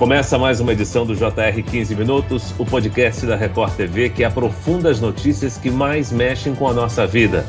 Começa mais uma edição do JR 15 Minutos, o podcast da Record TV que aprofunda as notícias que mais mexem com a nossa vida.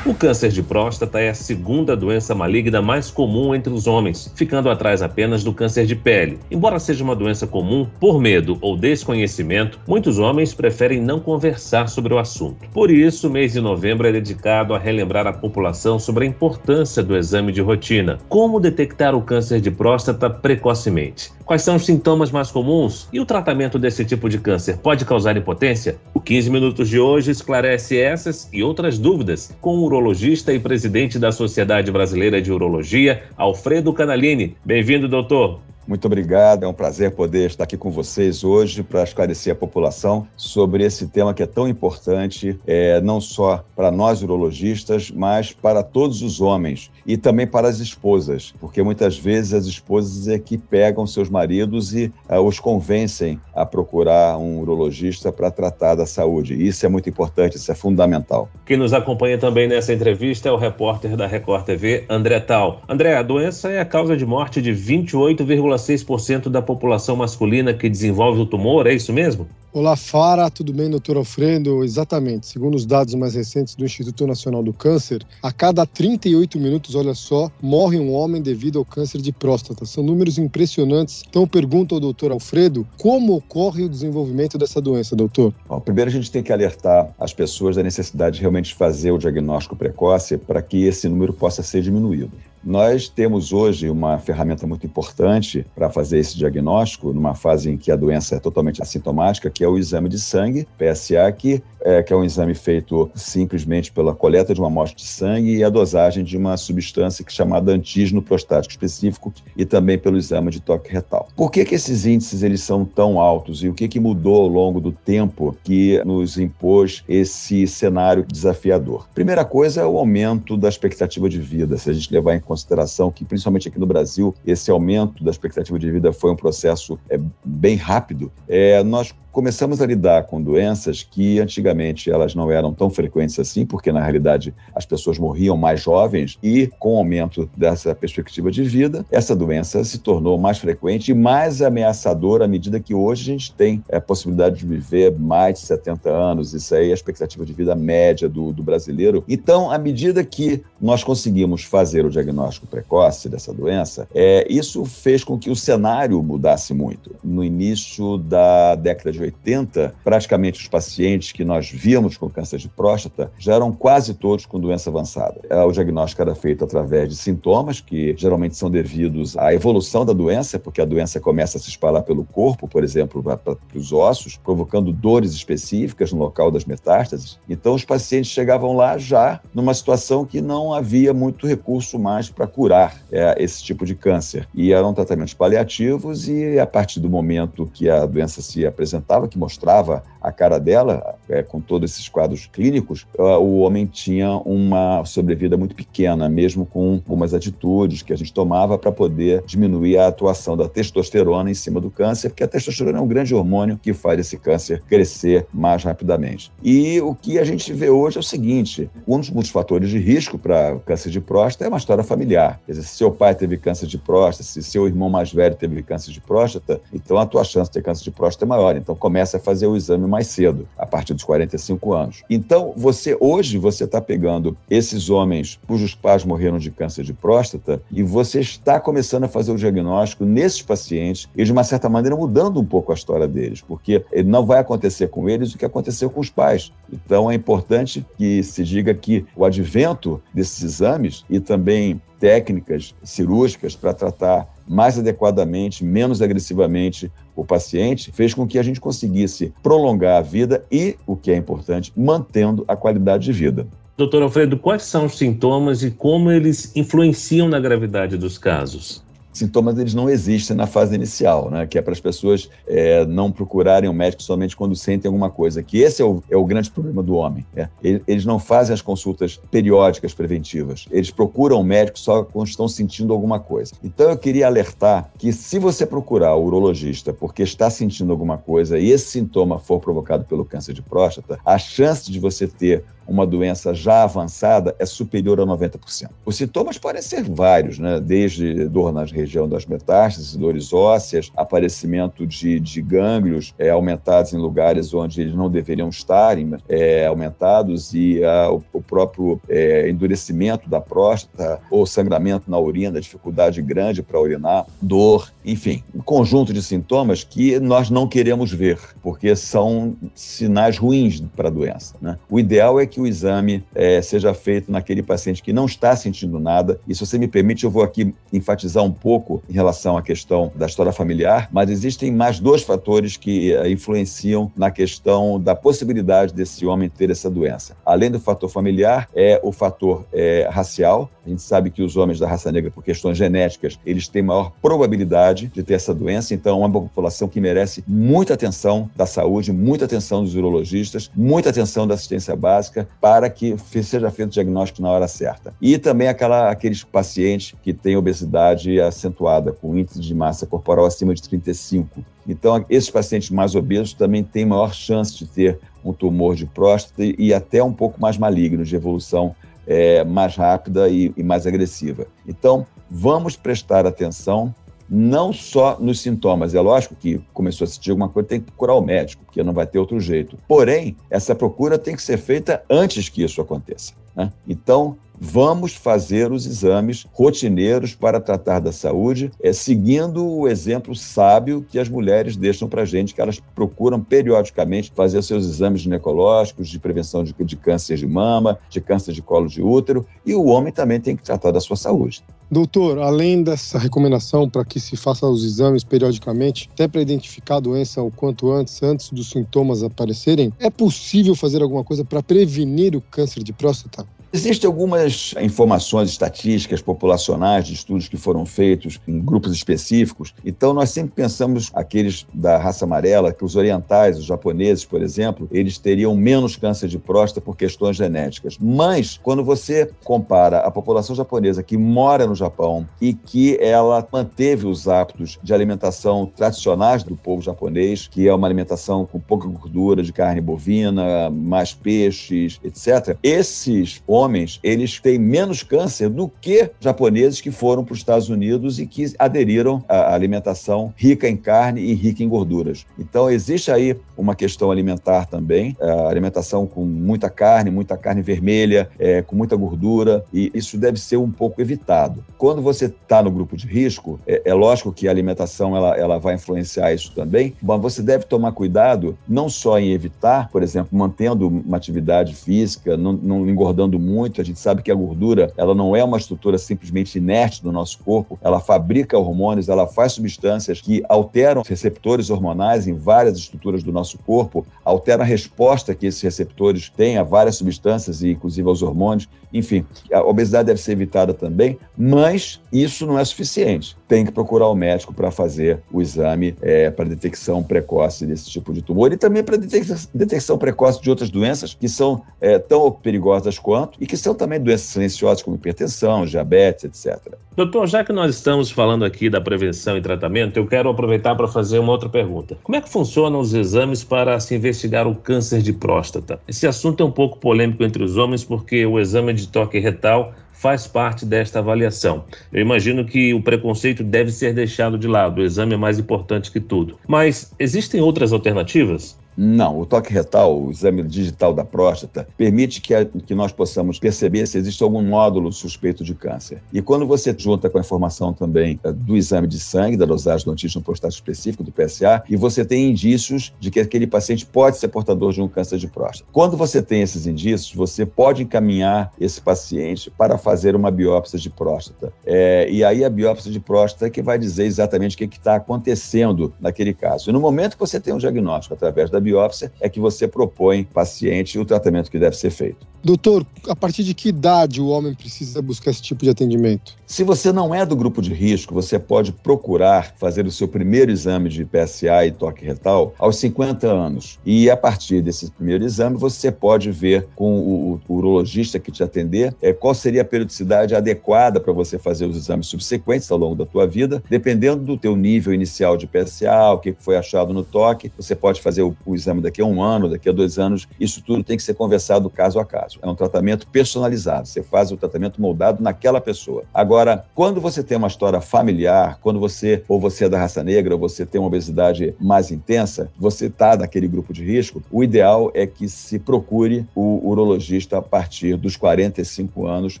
O câncer de próstata é a segunda doença maligna mais comum entre os homens, ficando atrás apenas do câncer de pele. Embora seja uma doença comum, por medo ou desconhecimento, muitos homens preferem não conversar sobre o assunto. Por isso, o mês de novembro é dedicado a relembrar a população sobre a importância do exame de rotina. Como detectar o câncer de próstata precocemente? Quais são os sintomas mais comuns? E o tratamento desse tipo de câncer pode causar impotência? O 15 Minutos de hoje esclarece essas e outras dúvidas com o urologista e presidente da Sociedade Brasileira de Urologia, Alfredo Canalini. Bem-vindo, doutor. Muito obrigado, é um prazer poder estar aqui com vocês hoje para esclarecer a população sobre esse tema que é tão importante, é, não só para nós urologistas, mas para todos os homens e também para as esposas, porque muitas vezes as esposas é que pegam seus maridos e uh, os convencem a procurar um urologista para tratar da saúde. Isso é muito importante, isso é fundamental. Quem nos acompanha também nessa entrevista é o repórter da Record TV, André Tal. André, a doença é a causa de morte de 28,5 0,6% da população masculina que desenvolve o tumor, é isso mesmo? Olá, Fara, tudo bem, doutor Alfredo? Exatamente. Segundo os dados mais recentes do Instituto Nacional do Câncer, a cada 38 minutos, olha só, morre um homem devido ao câncer de próstata. São números impressionantes. Então, pergunto ao doutor Alfredo como ocorre o desenvolvimento dessa doença, doutor? Bom, primeiro, a gente tem que alertar as pessoas da necessidade de realmente fazer o diagnóstico precoce para que esse número possa ser diminuído. Nós temos hoje uma ferramenta muito importante para fazer esse diagnóstico, numa fase em que a doença é totalmente assintomática, que é o exame de sangue, PSA, que é, que é um exame feito simplesmente pela coleta de uma amostra de sangue e a dosagem de uma substância que é chamada antígeno prostático específico e também pelo exame de toque retal. Por que, que esses índices eles são tão altos e o que, que mudou ao longo do tempo que nos impôs esse cenário desafiador? Primeira coisa é o aumento da expectativa de vida. Se a gente levar em consideração que, principalmente aqui no Brasil, esse aumento da expectativa de vida foi um processo é, bem rápido, é, nós começamos a lidar com doenças que antigamente elas não eram tão frequentes assim, porque na realidade as pessoas morriam mais jovens e com o aumento dessa perspectiva de vida, essa doença se tornou mais frequente e mais ameaçadora à medida que hoje a gente tem a possibilidade de viver mais de 70 anos, isso aí é a expectativa de vida média do, do brasileiro. Então, à medida que nós conseguimos fazer o diagnóstico precoce dessa doença, é, isso fez com que o cenário mudasse muito. No início da década de 80, praticamente os pacientes que nós víamos com câncer de próstata já eram quase todos com doença avançada. É, o diagnóstico era feito através de sintomas, que geralmente são devidos à evolução da doença, porque a doença começa a se espalhar pelo corpo, por exemplo, para os ossos, provocando dores específicas no local das metástases. Então, os pacientes chegavam lá já numa situação que não havia muito recurso mais para curar é, esse tipo de câncer. E eram tratamentos paliativos, e a partir do momento que a doença se apresentava, que mostrava a cara dela, é, com todos esses quadros clínicos, o homem tinha uma sobrevida muito pequena, mesmo com algumas atitudes que a gente tomava para poder diminuir a atuação da testosterona em cima do câncer, porque a testosterona é um grande hormônio que faz esse câncer crescer mais rapidamente. E o que a gente vê hoje é o seguinte: um dos fatores de risco para câncer de próstata é uma história familiar. Quer dizer, se seu pai teve câncer de próstata, se seu irmão mais velho teve câncer de próstata, então a tua chance de ter câncer de próstata é maior. Então começa a fazer o exame mais cedo, a partir dos 45 anos. Então, você hoje você está pegando esses homens cujos pais morreram de câncer de próstata e você está começando a fazer o diagnóstico nesses pacientes e, de uma certa maneira, mudando um pouco a história deles, porque não vai acontecer com eles o que aconteceu com os pais. Então, é importante que se diga que o advento desses exames e também técnicas cirúrgicas para tratar mais adequadamente, menos agressivamente o paciente, fez com que a gente conseguisse prolongar a vida e, o que é importante, mantendo a qualidade de vida. Doutor Alfredo, quais são os sintomas e como eles influenciam na gravidade dos casos? Sintomas eles não existem na fase inicial, né? que é para as pessoas é, não procurarem o um médico somente quando sentem alguma coisa, que esse é o, é o grande problema do homem. É. Eles não fazem as consultas periódicas preventivas, eles procuram o médico só quando estão sentindo alguma coisa. Então eu queria alertar que se você procurar o urologista porque está sentindo alguma coisa e esse sintoma for provocado pelo câncer de próstata, a chance de você ter uma doença já avançada é superior a 90%. Os sintomas podem ser vários, né? desde dor na região das metástases, dores ósseas, aparecimento de, de gânglios é, aumentados em lugares onde eles não deveriam estar é, aumentados e a, o, o, próprio é, endurecimento da próstata ou sangramento na urina, dificuldade grande para urinar, dor, enfim, um conjunto de sintomas que nós não queremos ver, porque são sinais ruins para a doença. Né? O ideal é que o exame é, seja feito naquele paciente que não está sentindo nada. E se você me permite, eu vou aqui enfatizar um pouco em relação à questão da história familiar, mas existem mais dois fatores que é, influenciam na questão da possibilidade desse homem ter essa doença. Além do fator familiar, é o fator é, racial. A gente sabe que os homens da raça negra, por questões genéticas, eles têm maior probabilidade de ter essa doença. Então, é uma população que merece muita atenção da saúde, muita atenção dos urologistas, muita atenção da assistência básica para que seja feito o diagnóstico na hora certa. E também aquela, aqueles pacientes que têm obesidade acentuada, com índice de massa corporal acima de 35. Então, esses pacientes mais obesos também têm maior chance de ter um tumor de próstata e até um pouco mais maligno, de evolução é, mais rápida e, e mais agressiva. Então, vamos prestar atenção não só nos sintomas. É lógico que começou a sentir alguma coisa, tem que procurar o médico, porque não vai ter outro jeito. Porém, essa procura tem que ser feita antes que isso aconteça. Né? Então, vamos fazer os exames rotineiros para tratar da saúde, é, seguindo o exemplo sábio que as mulheres deixam para a gente, que elas procuram periodicamente fazer seus exames ginecológicos de prevenção de, de câncer de mama, de câncer de colo de útero, e o homem também tem que tratar da sua saúde. Doutor, além dessa recomendação para que se faça os exames periodicamente, até para identificar a doença o quanto antes, antes dos sintomas aparecerem, é possível fazer alguma coisa para prevenir o câncer de próstata? Existem algumas informações estatísticas populacionais de estudos que foram feitos em grupos específicos. Então, nós sempre pensamos aqueles da raça amarela, que os orientais, os japoneses, por exemplo, eles teriam menos câncer de próstata por questões genéticas. Mas, quando você compara a população japonesa que mora no Japão e que ela manteve os hábitos de alimentação tradicionais do povo japonês, que é uma alimentação com pouca gordura, de carne bovina, mais peixes, etc., esses homens homens, eles têm menos câncer do que japoneses que foram para os Estados Unidos e que aderiram à alimentação rica em carne e rica em gorduras. Então, existe aí uma questão alimentar também, a alimentação com muita carne, muita carne vermelha, é, com muita gordura, e isso deve ser um pouco evitado. Quando você está no grupo de risco, é, é, lógico que a alimentação ela, ela vai influenciar isso também, mas você deve tomar cuidado não só em evitar, por exemplo, mantendo uma atividade física, não, não engordando muito, muito. A gente sabe que a gordura, ela não é uma estrutura simplesmente inerte do nosso corpo. Ela fabrica hormônios, ela faz substâncias que alteram receptores hormonais em várias estruturas do nosso corpo, altera a resposta que esses receptores têm a várias substâncias e inclusive aos hormônios. Enfim, a obesidade deve ser evitada também, mas isso não é suficiente. Tem que procurar o médico para fazer o exame é, para detecção precoce desse tipo de tumor e também para detecção precoce de outras doenças que são é, tão perigosas quanto e que são também doenças silenciosas como hipertensão, diabetes, etc. Doutor, já que nós estamos falando aqui da prevenção e tratamento, eu quero aproveitar para fazer uma outra pergunta. Como é que funcionam os exames para se investigar o câncer de próstata? Esse assunto é um pouco polêmico entre os homens porque o exame de toque retal faz parte desta avaliação. Eu imagino que o preconceito deve ser deixado de lado, o exame é mais importante que tudo. Mas existem outras alternativas? Não, o toque retal, o exame digital da próstata, permite que, a, que nós possamos perceber se existe algum nódulo suspeito de câncer. E quando você junta com a informação também uh, do exame de sangue, da dosagem do antígeno prostático específico, do PSA, e você tem indícios de que aquele paciente pode ser portador de um câncer de próstata. Quando você tem esses indícios, você pode encaminhar esse paciente para fazer uma biópsia de próstata. É, e aí a biópsia de próstata é que vai dizer exatamente o que está acontecendo naquele caso. E no momento que você tem um diagnóstico através da biópsia, é que você propõe paciente o tratamento que deve ser feito. Doutor, a partir de que idade o homem precisa buscar esse tipo de atendimento? Se você não é do grupo de risco, você pode procurar fazer o seu primeiro exame de PSA e toque retal aos 50 anos. E a partir desse primeiro exame, você pode ver com o, o urologista que te atender é, qual seria a periodicidade adequada para você fazer os exames subsequentes ao longo da tua vida, dependendo do teu nível inicial de PSA, o que foi achado no toque. Você pode fazer o, o exame daqui a um ano, daqui a dois anos. Isso tudo tem que ser conversado caso a caso. É um tratamento personalizado. Você faz o tratamento moldado naquela pessoa. Agora, quando você tem uma história familiar, quando você, ou você é da raça negra, ou você tem uma obesidade mais intensa, você está naquele grupo de risco, o ideal é que se procure o urologista a partir dos 45 anos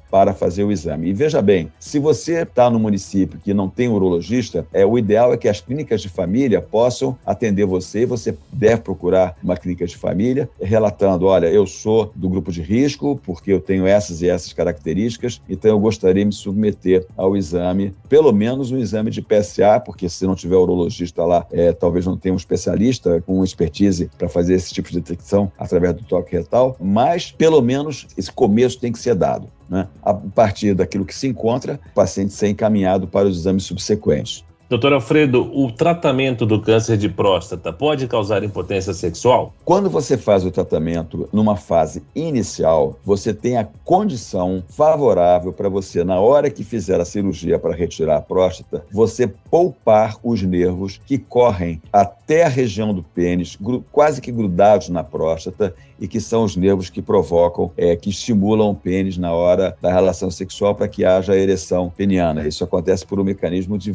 para fazer o exame. E veja bem, se você está no município que não tem urologista, é, o ideal é que as clínicas de família possam atender você e você deve procurar uma clínica de família relatando, olha, eu sou do grupo de risco porque eu tenho essas e essas características, então eu gostaria de me submeter ao exame, pelo menos um exame de PSA, porque se não tiver urologista lá, é, talvez não tenha um especialista com expertise para fazer esse tipo de detecção através do toque retal, mas pelo menos esse começo tem que ser dado. Né? A partir daquilo que se encontra, o paciente ser encaminhado para os exames subsequentes. Doutor Alfredo, o tratamento do câncer de próstata pode causar impotência sexual? Quando você faz o tratamento numa fase inicial, você tem a condição favorável para você, na hora que fizer a cirurgia para retirar a próstata, você poupar os nervos que correm até a região do pênis, quase que grudados na próstata, e que são os nervos que provocam, é, que estimulam o pênis na hora da relação sexual para que haja ereção peniana. Isso acontece por um mecanismo de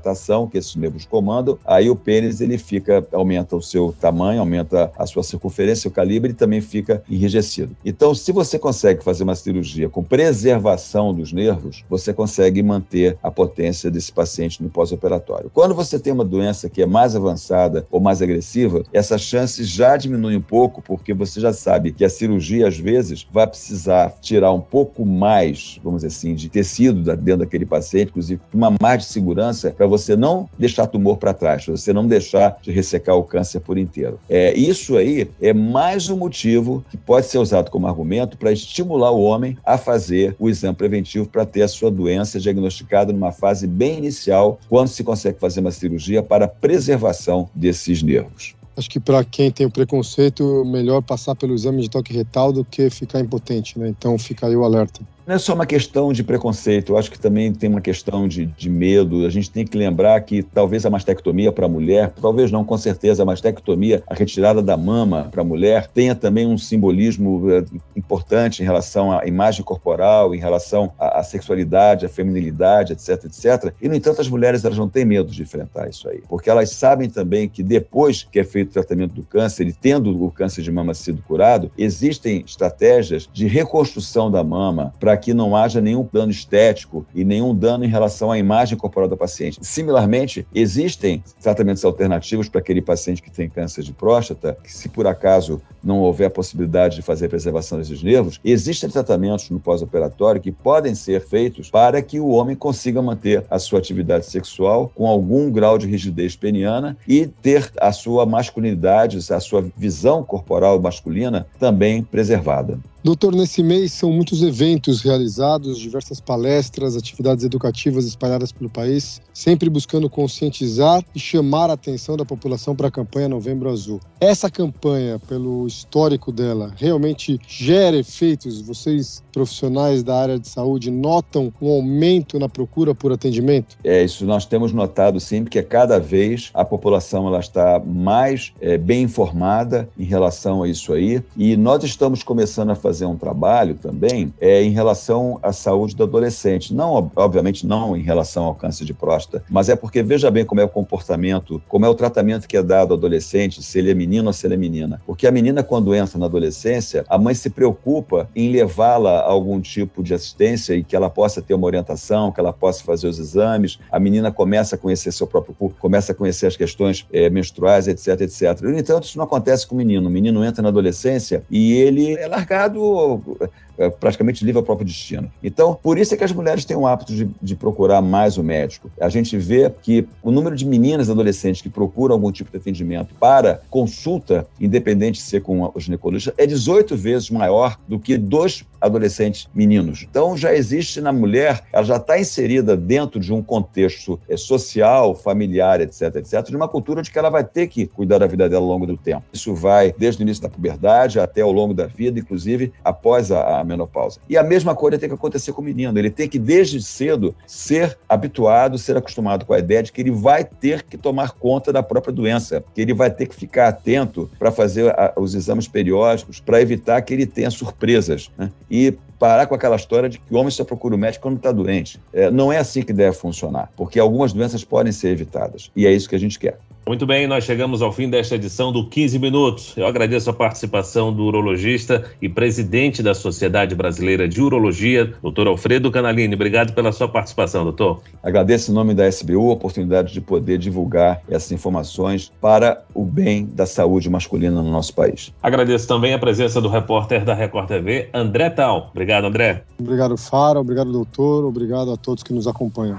vasodilatação que esses nervos comandam. Aí o pênis ele fica, aumenta o seu tamanho, aumenta a sua circunferência, o calibre e também fica enrijecido. Então, se você consegue fazer uma cirurgia com preservação dos nervos, você consegue manter a potência desse paciente no pós-operatório. Quando você tem uma doença que é mais avançada ou mais agressiva, essa chance já diminui um pouco, porque você já sabe que a cirurgia, às vezes, vai precisar tirar um pouco mais, vamos dizer assim, de tecido dentro daquele paciente, inclusive uma mais de segurança, para você não deixar tumor para trás, para você não deixar de ressecar o câncer por inteiro. É, isso aí é mais um motivo que pode ser usado como argumento para estimular o homem a fazer o exame preventivo para ter a sua doença diagnosticada numa fase bem inicial, quando se consegue fazer uma cirurgia para preservação desses nervos. Acho que para quem tem o preconceito, melhor passar pelo exame de toque retal do que ficar impotente, né? Então fica aí o alerta não é só uma questão de preconceito, eu acho que também tem uma questão de, de medo. A gente tem que lembrar que talvez a mastectomia para a mulher, talvez não, com certeza, a mastectomia, a retirada da mama para a mulher, tenha também um simbolismo eh, importante em relação à imagem corporal, em relação à, à sexualidade, à feminilidade, etc, etc. E, no entanto, as mulheres elas não têm medo de enfrentar isso aí, porque elas sabem também que depois que é feito o tratamento do câncer e tendo o câncer de mama sido curado, existem estratégias de reconstrução da mama para que não haja nenhum dano estético e nenhum dano em relação à imagem corporal da paciente. Similarmente, existem tratamentos alternativos para aquele paciente que tem câncer de próstata, que se por acaso não houver a possibilidade de fazer a preservação desses nervos, existem tratamentos no pós-operatório que podem ser feitos para que o homem consiga manter a sua atividade sexual com algum grau de rigidez peniana e ter a sua masculinidade, a sua visão corporal masculina também preservada. Doutor, nesse mês são muitos eventos realizados, diversas palestras, atividades educativas espalhadas pelo país, sempre buscando conscientizar e chamar a atenção da população para a campanha Novembro Azul. Essa campanha, pelo histórico dela, realmente gera efeitos? Vocês, profissionais da área de saúde, notam um aumento na procura por atendimento? É, isso nós temos notado sim, porque cada vez a população ela está mais é, bem informada em relação a isso aí, e nós estamos começando a fazer fazer um trabalho também é em relação à saúde do adolescente. Não, obviamente, não em relação ao câncer de próstata, mas é porque veja bem como é o comportamento, como é o tratamento que é dado ao adolescente, se ele é menino ou se ele é menina. Porque a menina, quando entra na adolescência, a mãe se preocupa em levá-la a algum tipo de assistência e que ela possa ter uma orientação, que ela possa fazer os exames. A menina começa a conhecer seu próprio corpo, começa a conhecer as questões é, menstruais, etc, etc. No entanto, isso não acontece com o menino. O menino entra na adolescência e ele é largado é, praticamente livre ao próprio destino. Então, por isso é que as mulheres têm o hábito de, de, procurar mais o médico. A gente vê que o número de meninas e adolescentes que procuram algum tipo de atendimento para consulta, independente de ser com o ginecologista, é 18 vezes maior do que dos adolescentes meninos. Então, já existe na mulher, ela já está inserida dentro de um contexto é, social, familiar, etc, etc, de uma cultura de que ela vai ter que cuidar da vida dela ao longo do tempo. Isso vai desde o início da puberdade até ao longo da vida, inclusive após a, a menopausa. E a mesma coisa tem que acontecer com o menino. Ele tem que, desde cedo, ser habituado, ser acostumado com a ideia de que ele vai ter que tomar conta da própria doença, que ele vai ter que ficar atento para fazer a, os exames periódicos, para evitar que ele tenha surpresas. Né? E parar com aquela história de que o homem só procura o médico quando está doente. É, não é assim que deve funcionar, porque algumas doenças podem ser evitadas. E é isso que a gente quer. Muito bem, nós chegamos ao fim desta edição do 15 Minutos. Eu agradeço a participação do urologista e presidente da Sociedade Brasileira de Urologia, doutor Alfredo Canalini. Obrigado pela sua participação, doutor. Agradeço em nome da SBU a oportunidade de poder divulgar essas informações para o bem da saúde masculina no nosso país. Agradeço também a presença do repórter da Record TV, André Tal. Obrigado, André. Obrigado, Fara. Obrigado, doutor. Obrigado a todos que nos acompanham.